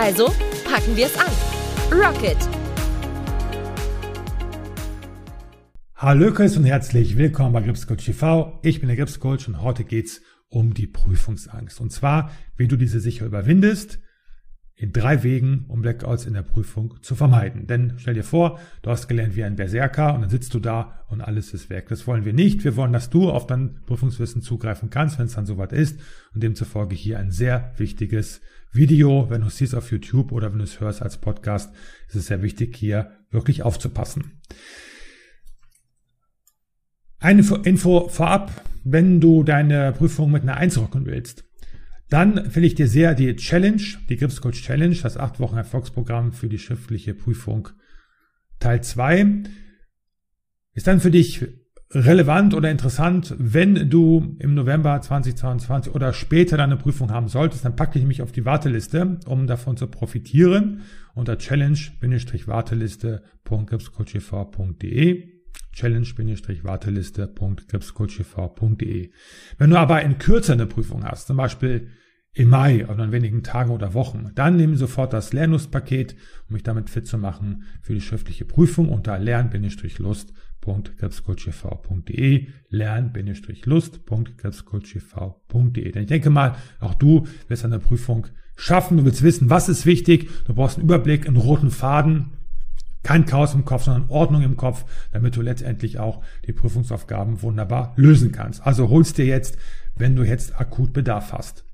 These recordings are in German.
Also packen wir es an. Rocket! Hallo Chris und herzlich willkommen bei Gripscoach TV. Ich bin der Gripscoach und heute geht's um die Prüfungsangst. Und zwar, wie du diese sicher überwindest, in drei Wegen, um Blackouts in der Prüfung zu vermeiden. Denn stell dir vor, du hast gelernt wie ein Berserker und dann sitzt du da und alles ist weg. Das wollen wir nicht. Wir wollen, dass du auf dein Prüfungswissen zugreifen kannst, wenn es dann soweit ist. Und demzufolge hier ein sehr wichtiges Video. Wenn du es siehst auf YouTube oder wenn du es hörst als Podcast, ist es sehr wichtig, hier wirklich aufzupassen. Eine Info vorab, wenn du deine Prüfung mit einer Eins rocken willst dann empfehle ich dir sehr die Challenge, die Gripscoach Challenge, das 8 Wochen Erfolgsprogramm für die schriftliche Prüfung Teil 2. Ist dann für dich relevant oder interessant, wenn du im November 2022 oder später deine Prüfung haben solltest, dann packe ich mich auf die Warteliste, um davon zu profitieren unter challenge-warteliste.gripscoachev.de challenge-warteliste.gripscoachev.de. Wenn du aber in Kürze eine Prüfung hast, zum Beispiel im Mai oder in wenigen Tagen oder Wochen, dann nimm sofort das Lernlustpaket, um mich damit fit zu machen für die schriftliche Prüfung unter lern-lust.gripscoachev.de lern-lust.gripscoachev.de. Denn ich denke mal, auch du wirst eine Prüfung schaffen, du willst wissen, was ist wichtig, du brauchst einen Überblick, einen roten Faden, kein Chaos im Kopf, sondern Ordnung im Kopf, damit du letztendlich auch die Prüfungsaufgaben wunderbar lösen kannst. Also holst dir jetzt, wenn du jetzt akut Bedarf hast.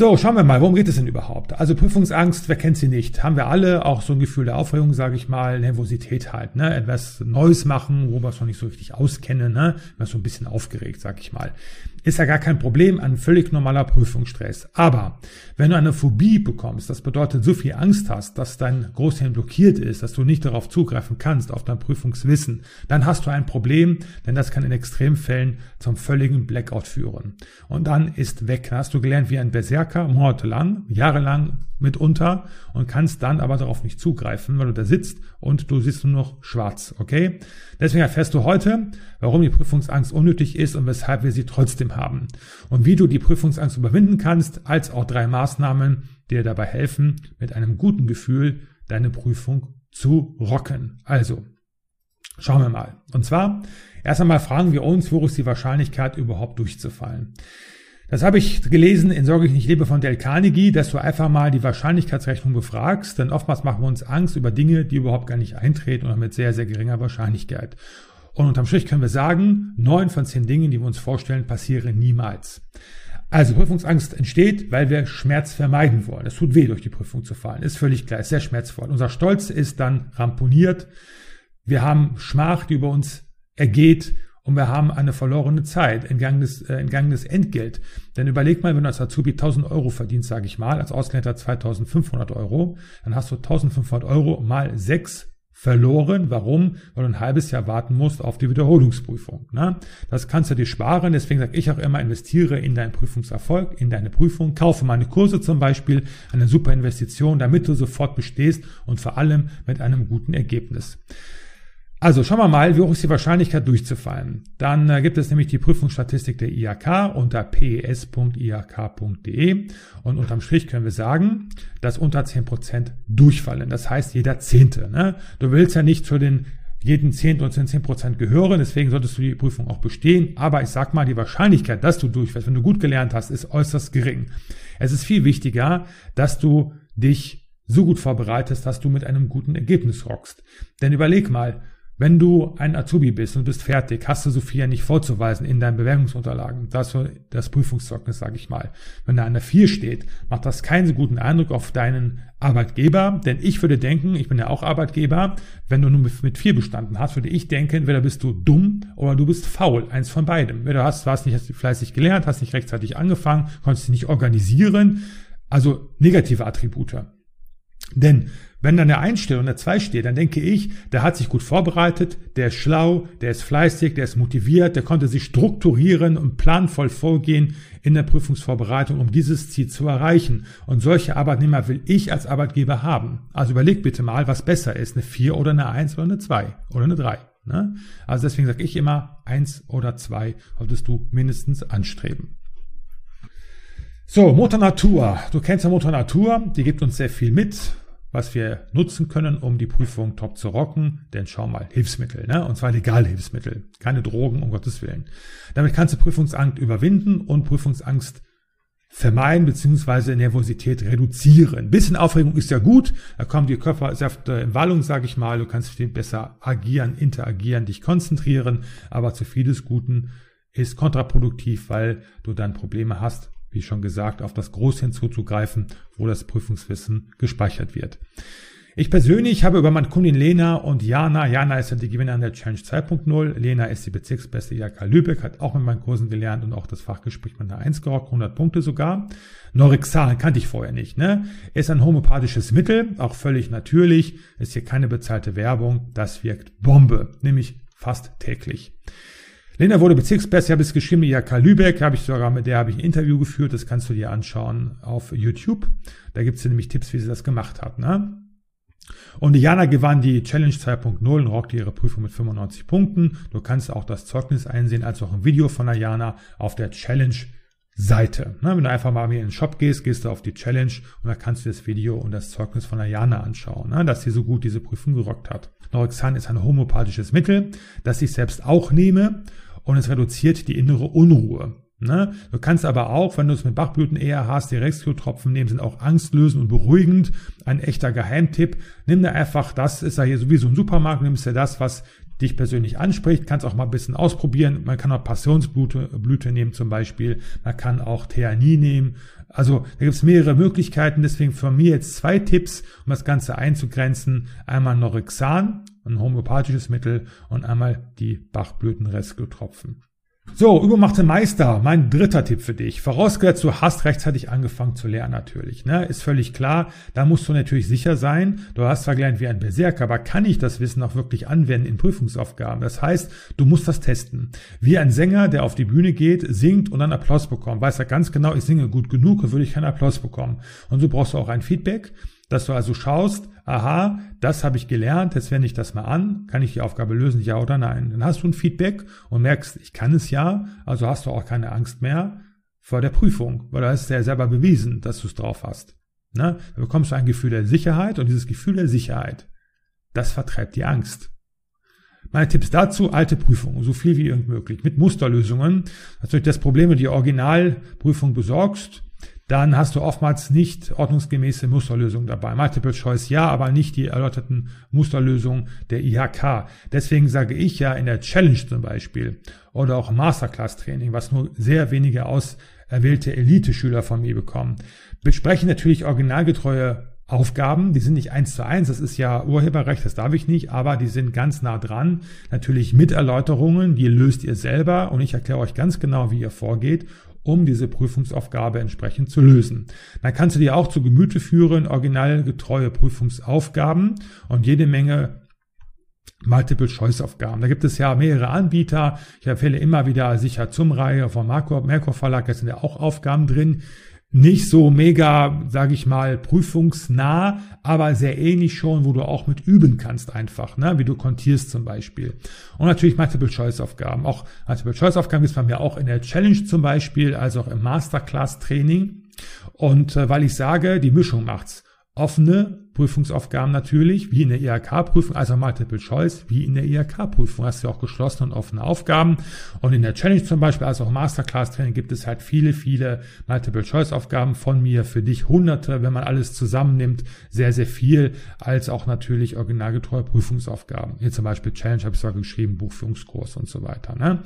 So, schauen wir mal, worum geht es denn überhaupt? Also Prüfungsangst, wer kennt sie nicht? Haben wir alle auch so ein Gefühl der Aufregung, sage ich mal, Nervosität halt, ne? Etwas Neues machen, wo wir es noch nicht so richtig auskennen, ne? Immer so ein bisschen aufgeregt, sag ich mal. Ist ja gar kein Problem, ein völlig normaler Prüfungsstress. Aber wenn du eine Phobie bekommst, das bedeutet so viel Angst hast, dass dein Großhirn blockiert ist, dass du nicht darauf zugreifen kannst, auf dein Prüfungswissen, dann hast du ein Problem, denn das kann in Extremfällen zum völligen Blackout führen. Und dann ist weg. Dann hast du gelernt wie ein Berserker, monatelang, jahrelang mitunter und kannst dann aber darauf nicht zugreifen, weil du da sitzt und du siehst nur noch schwarz, okay? Deswegen erfährst du heute, warum die Prüfungsangst unnötig ist und weshalb wir sie trotzdem haben. Und wie du die Prüfungsangst überwinden kannst, als auch drei Maßnahmen, die dir dabei helfen, mit einem guten Gefühl deine Prüfung zu rocken. Also, schauen wir mal. Und zwar, erst einmal fragen wir uns, wo ist die Wahrscheinlichkeit überhaupt durchzufallen? Das habe ich gelesen in Sorge ich nicht lebe von Del Carnegie, dass du einfach mal die Wahrscheinlichkeitsrechnung befragst, denn oftmals machen wir uns Angst über Dinge, die überhaupt gar nicht eintreten oder mit sehr, sehr geringer Wahrscheinlichkeit. Und unterm Strich können wir sagen, neun von zehn Dingen, die wir uns vorstellen, passieren niemals. Also Prüfungsangst entsteht, weil wir Schmerz vermeiden wollen. Es tut weh, durch die Prüfung zu fallen. Ist völlig klar, ist sehr schmerzvoll. Unser Stolz ist dann ramponiert. Wir haben Schmach, die über uns ergeht und wir haben eine verlorene Zeit, entgangenes, äh, entgangenes Entgelt. Denn überleg mal, wenn du als Azubi 1000 Euro verdienst, sage ich mal, als Ausländer 2500 Euro, dann hast du 1500 Euro mal sechs verloren. Warum? Weil du ein halbes Jahr warten musst auf die Wiederholungsprüfung. Ne? Das kannst du dir sparen. Deswegen sage ich auch immer, investiere in deinen Prüfungserfolg, in deine Prüfung. Kaufe meine Kurse zum Beispiel. Eine super Investition, damit du sofort bestehst und vor allem mit einem guten Ergebnis. Also schauen wir mal, wie hoch ist die Wahrscheinlichkeit durchzufallen. Dann äh, gibt es nämlich die Prüfungsstatistik der IHK unter pes.ihk.de und unterm Strich können wir sagen, dass unter 10% durchfallen. Das heißt jeder Zehnte. Ne? Du willst ja nicht zu den jeden Zehnten und zu den 10% gehören, deswegen solltest du die Prüfung auch bestehen. Aber ich sag mal, die Wahrscheinlichkeit, dass du durchfällst, wenn du gut gelernt hast, ist äußerst gering. Es ist viel wichtiger, dass du dich so gut vorbereitest, dass du mit einem guten Ergebnis rockst. Denn überleg mal, wenn du ein Azubi bist und bist fertig, hast du Sophia nicht vorzuweisen in deinen Bewerbungsunterlagen. Das das Prüfungszeugnis, sage ich mal. Wenn da eine 4 steht, macht das keinen so guten Eindruck auf deinen Arbeitgeber, denn ich würde denken, ich bin ja auch Arbeitgeber, wenn du nur mit 4 bestanden hast, würde ich denken, entweder bist du dumm oder du bist faul, eins von beidem. Du hast, hast nicht fleißig gelernt, hast nicht rechtzeitig angefangen, konntest dich nicht organisieren, also negative Attribute. Denn wenn dann der 1 steht und der 2 steht, dann denke ich, der hat sich gut vorbereitet, der ist schlau, der ist fleißig, der ist motiviert, der konnte sich strukturieren und planvoll vorgehen in der Prüfungsvorbereitung, um dieses Ziel zu erreichen. Und solche Arbeitnehmer will ich als Arbeitgeber haben. Also überleg bitte mal, was besser ist, eine 4 oder eine 1 oder eine 2 oder eine 3. Ne? Also deswegen sage ich immer, 1 oder 2 solltest du mindestens anstreben. So, Motor Natur. Du kennst ja Motor Natur, die gibt uns sehr viel mit was wir nutzen können, um die Prüfung top zu rocken. Denn schau mal, Hilfsmittel, ne? und zwar legale Hilfsmittel, keine Drogen, um Gottes Willen. Damit kannst du Prüfungsangst überwinden und Prüfungsangst vermeiden beziehungsweise Nervosität reduzieren. Ein bisschen Aufregung ist ja gut, da kommen die Körpersäfte in Wallung, sage ich mal, du kannst viel besser agieren, interagieren, dich konzentrieren, aber zu viel des Guten ist kontraproduktiv, weil du dann Probleme hast, wie schon gesagt, auf das Groß hinzuzugreifen, wo das Prüfungswissen gespeichert wird. Ich persönlich habe über meine Kundin Lena und Jana, Jana ist ja die Gewinnerin der Challenge 2.0, Lena ist die bezirksbeste IHK Lübeck, hat auch mit meinen Kursen gelernt und auch das Fachgespräch mit einer 1 gerockt, 100 Punkte sogar. Norixal kannte ich vorher nicht, ne? Ist ein homöopathisches Mittel, auch völlig natürlich, ist hier keine bezahlte Werbung, das wirkt Bombe, nämlich fast täglich. Lena wurde Bezirksbeste, habe es geschrieben, IHK Lübeck, habe ich sogar mit der habe ich ein Interview geführt, das kannst du dir anschauen auf YouTube. Da gibt es nämlich Tipps, wie sie das gemacht hat. Ne? Und Diana gewann die Challenge 2.0 und rockte ihre Prüfung mit 95 Punkten. Du kannst auch das Zeugnis einsehen, als auch ein Video von Diana auf der Challenge Seite. Ne, wenn du einfach mal in den Shop gehst, gehst du auf die Challenge und da kannst du das Video und das Zeugnis von Ayana anschauen, ne, dass sie so gut diese Prüfung gerockt hat. Norexan ist ein homöopathisches Mittel, das ich selbst auch nehme und es reduziert die innere Unruhe. Ne? Du kannst aber auch, wenn du es mit Bachblüten eher hast, die Rescue-Tropfen nehmen, sind auch angstlösend und beruhigend. Ein echter Geheimtipp. Nimm dir einfach, das ist ja hier sowieso ein Supermarkt, nimmst dir das, was dich persönlich anspricht, kannst auch mal ein bisschen ausprobieren. Man kann auch Passionsblüte Blüte nehmen zum Beispiel. Man kann auch Theanie nehmen. Also da gibt es mehrere Möglichkeiten. Deswegen von mir jetzt zwei Tipps, um das Ganze einzugrenzen. Einmal Norixan, ein homöopathisches Mittel und einmal die Bachblütenrescue-Tropfen. So, übermachte Meister, mein dritter Tipp für dich. Vorausgesetzt, du hast rechtzeitig angefangen zu lernen natürlich. Ne? Ist völlig klar, da musst du natürlich sicher sein. Du hast zwar gelernt wie ein Berserker, aber kann ich das Wissen auch wirklich anwenden in Prüfungsaufgaben? Das heißt, du musst das testen. Wie ein Sänger, der auf die Bühne geht, singt und dann Applaus bekommt. Weiß er ganz genau, ich singe gut genug und würde ich keinen Applaus bekommen. Und so brauchst du auch ein Feedback dass du also schaust, aha, das habe ich gelernt, jetzt wende ich das mal an, kann ich die Aufgabe lösen, ja oder nein. Dann hast du ein Feedback und merkst, ich kann es ja, also hast du auch keine Angst mehr vor der Prüfung, weil du hast ja selber bewiesen, dass du es drauf hast. Ne? Dann bekommst du ein Gefühl der Sicherheit und dieses Gefühl der Sicherheit, das vertreibt die Angst. Meine Tipps dazu, alte Prüfungen, so viel wie irgend möglich, mit Musterlösungen. Natürlich das Problem, wenn du die Originalprüfung besorgst, dann hast du oftmals nicht ordnungsgemäße Musterlösungen dabei. Multiple Choice ja, aber nicht die erläuterten Musterlösungen der IHK. Deswegen sage ich ja in der Challenge zum Beispiel oder auch Masterclass Training, was nur sehr wenige auserwählte Elite-Schüler von mir bekommen, besprechen natürlich originalgetreue Aufgaben, die sind nicht eins zu eins, das ist ja Urheberrecht, das darf ich nicht, aber die sind ganz nah dran. Natürlich mit Erläuterungen, die löst ihr selber und ich erkläre euch ganz genau, wie ihr vorgeht um diese Prüfungsaufgabe entsprechend zu lösen. Dann kannst du dir auch zu Gemüte führen, originalgetreue Prüfungsaufgaben und jede Menge Multiple-Choice-Aufgaben. Da gibt es ja mehrere Anbieter. Ich empfehle immer wieder sicher zum Reihe von Marco, Merkur Verlag. Da sind ja auch Aufgaben drin nicht so mega, sage ich mal, prüfungsnah, aber sehr ähnlich schon, wo du auch mit üben kannst einfach, ne? wie du kontierst zum Beispiel. Und natürlich Multiple-Choice-Aufgaben. Auch Multiple-Choice-Aufgaben ist bei mir auch in der Challenge zum Beispiel, also auch im Masterclass-Training. Und äh, weil ich sage, die Mischung macht's. Offene Prüfungsaufgaben natürlich, wie in der IHK-Prüfung, also Multiple Choice, wie in der IHK-Prüfung. Hast du auch geschlossene und offene Aufgaben. Und in der Challenge zum Beispiel, also auch Masterclass-Training, gibt es halt viele, viele Multiple Choice-Aufgaben von mir, für dich hunderte, wenn man alles zusammennimmt, sehr, sehr viel, als auch natürlich originalgetreue Prüfungsaufgaben. Hier zum Beispiel Challenge habe ich sogar geschrieben, Buchführungskurs und so weiter. Ne?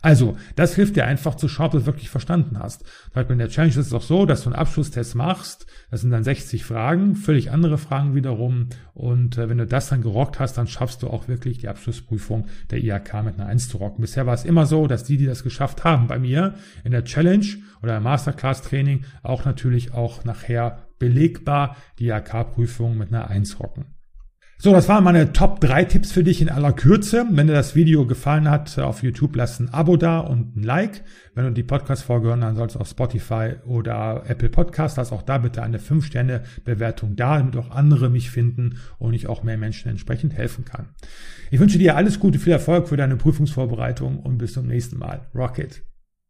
Also, das hilft dir einfach zu schauen, ob du es wirklich verstanden hast. Zum Beispiel in der Challenge ist es auch so, dass du einen Abschlusstest machst, das sind dann 60 Fragen, völlig andere Fragen, Fragen wiederum. Und äh, wenn du das dann gerockt hast, dann schaffst du auch wirklich die Abschlussprüfung der IHK mit einer 1 zu rocken. Bisher war es immer so, dass die, die das geschafft haben, bei mir in der Challenge oder im Masterclass Training auch natürlich auch nachher belegbar die AK-Prüfung mit einer 1 rocken. So, das waren meine Top 3 Tipps für dich in aller Kürze. Wenn dir das Video gefallen hat, auf YouTube lass ein Abo da und ein Like. Wenn du die Podcast-Folge hören, dann sollst du auf Spotify oder Apple Podcast, lass auch da bitte eine 5-Sterne-Bewertung da, damit auch andere mich finden und ich auch mehr Menschen entsprechend helfen kann. Ich wünsche dir alles Gute, viel Erfolg für deine Prüfungsvorbereitung und bis zum nächsten Mal. Rocket!